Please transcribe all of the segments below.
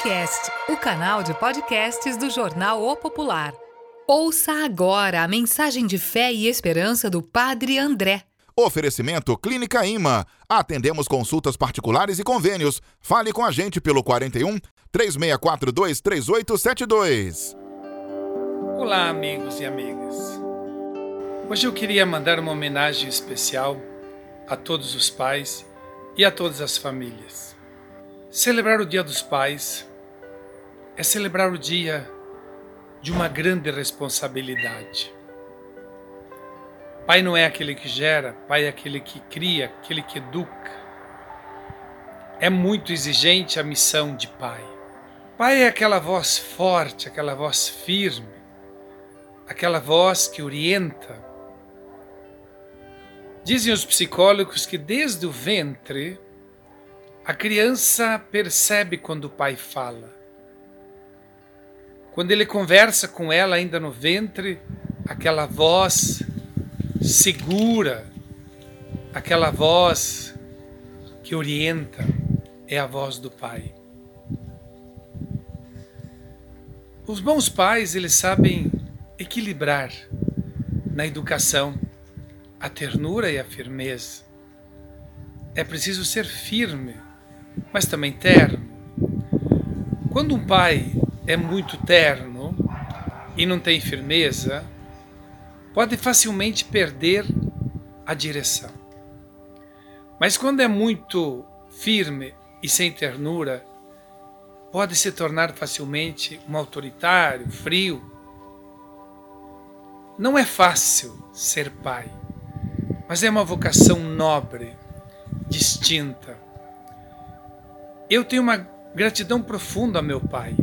Popcast, o canal de podcasts do jornal O Popular. Ouça agora a mensagem de fé e esperança do Padre André. Oferecimento Clínica Ima. Atendemos consultas particulares e convênios. Fale com a gente pelo 41 3642 3872. Olá, amigos e amigas. Hoje eu queria mandar uma homenagem especial a todos os pais e a todas as famílias. Celebrar o Dia dos Pais é celebrar o dia de uma grande responsabilidade. Pai não é aquele que gera, pai é aquele que cria, aquele que educa. É muito exigente a missão de pai. Pai é aquela voz forte, aquela voz firme, aquela voz que orienta. Dizem os psicólogos que desde o ventre a criança percebe quando o pai fala. Quando ele conversa com ela ainda no ventre, aquela voz segura, aquela voz que orienta, é a voz do pai. Os bons pais, eles sabem equilibrar na educação a ternura e a firmeza. É preciso ser firme mas também terno. Quando um pai é muito terno e não tem firmeza, pode facilmente perder a direção. Mas quando é muito firme e sem ternura, pode se tornar facilmente um autoritário, frio. Não é fácil ser pai, mas é uma vocação nobre, distinta eu tenho uma gratidão profunda ao meu pai.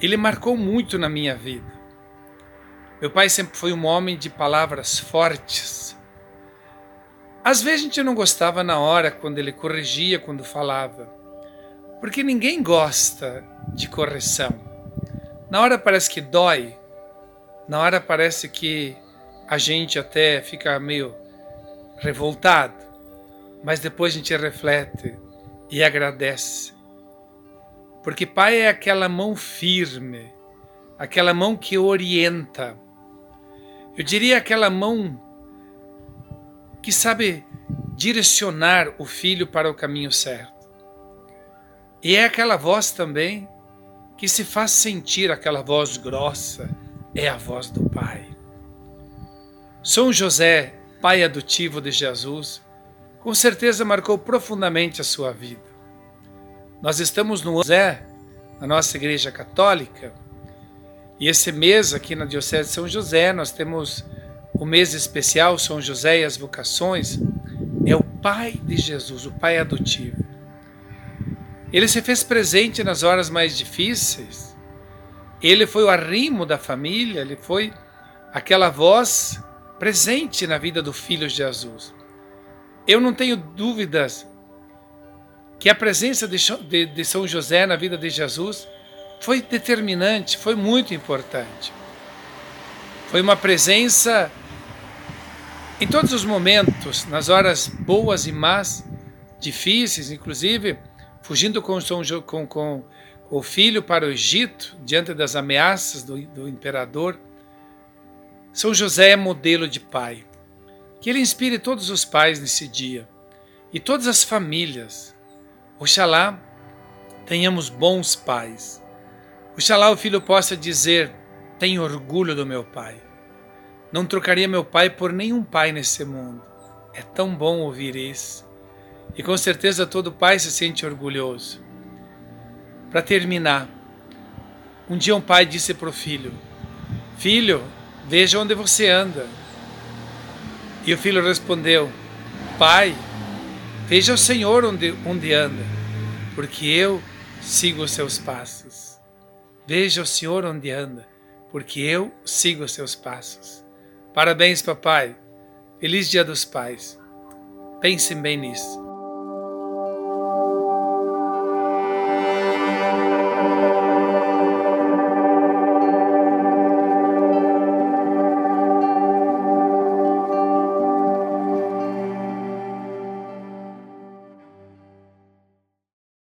Ele marcou muito na minha vida. Meu pai sempre foi um homem de palavras fortes. Às vezes a gente não gostava na hora quando ele corrigia, quando falava, porque ninguém gosta de correção. Na hora parece que dói, na hora parece que a gente até fica meio revoltado, mas depois a gente reflete e agradece. Porque Pai é aquela mão firme, aquela mão que orienta. Eu diria aquela mão que sabe direcionar o filho para o caminho certo. E é aquela voz também que se faz sentir aquela voz grossa, é a voz do Pai. São José, pai adotivo de Jesus, com certeza marcou profundamente a sua vida. Nós estamos no Zé, na nossa igreja católica, e esse mês aqui na Diocese de São José, nós temos o mês especial São José e as vocações, é o pai de Jesus, o pai adotivo. Ele se fez presente nas horas mais difíceis. Ele foi o arrimo da família, ele foi aquela voz presente na vida do filho Jesus. Eu não tenho dúvidas que a presença de, São José na vida de Jesus foi determinante, foi muito importante. Foi uma presença em todos os momentos, nas horas boas e más, difíceis, inclusive fugindo com, São, com, com, com o filho para o Egito, diante das ameaças do, do imperador. São José é modelo de pai. Que Ele inspire todos os pais nesse dia e todas as famílias. Oxalá tenhamos bons pais. Oxalá o filho possa dizer: Tenho orgulho do meu pai. Não trocaria meu pai por nenhum pai nesse mundo. É tão bom ouvir isso. E com certeza todo pai se sente orgulhoso. Para terminar, um dia um pai disse para o filho: Filho, veja onde você anda. E o filho respondeu: Pai, veja o Senhor onde, onde anda, porque eu sigo os seus passos. Veja o Senhor onde anda, porque eu sigo os seus passos. Parabéns, papai. Feliz Dia dos Pais. Pensem bem nisso.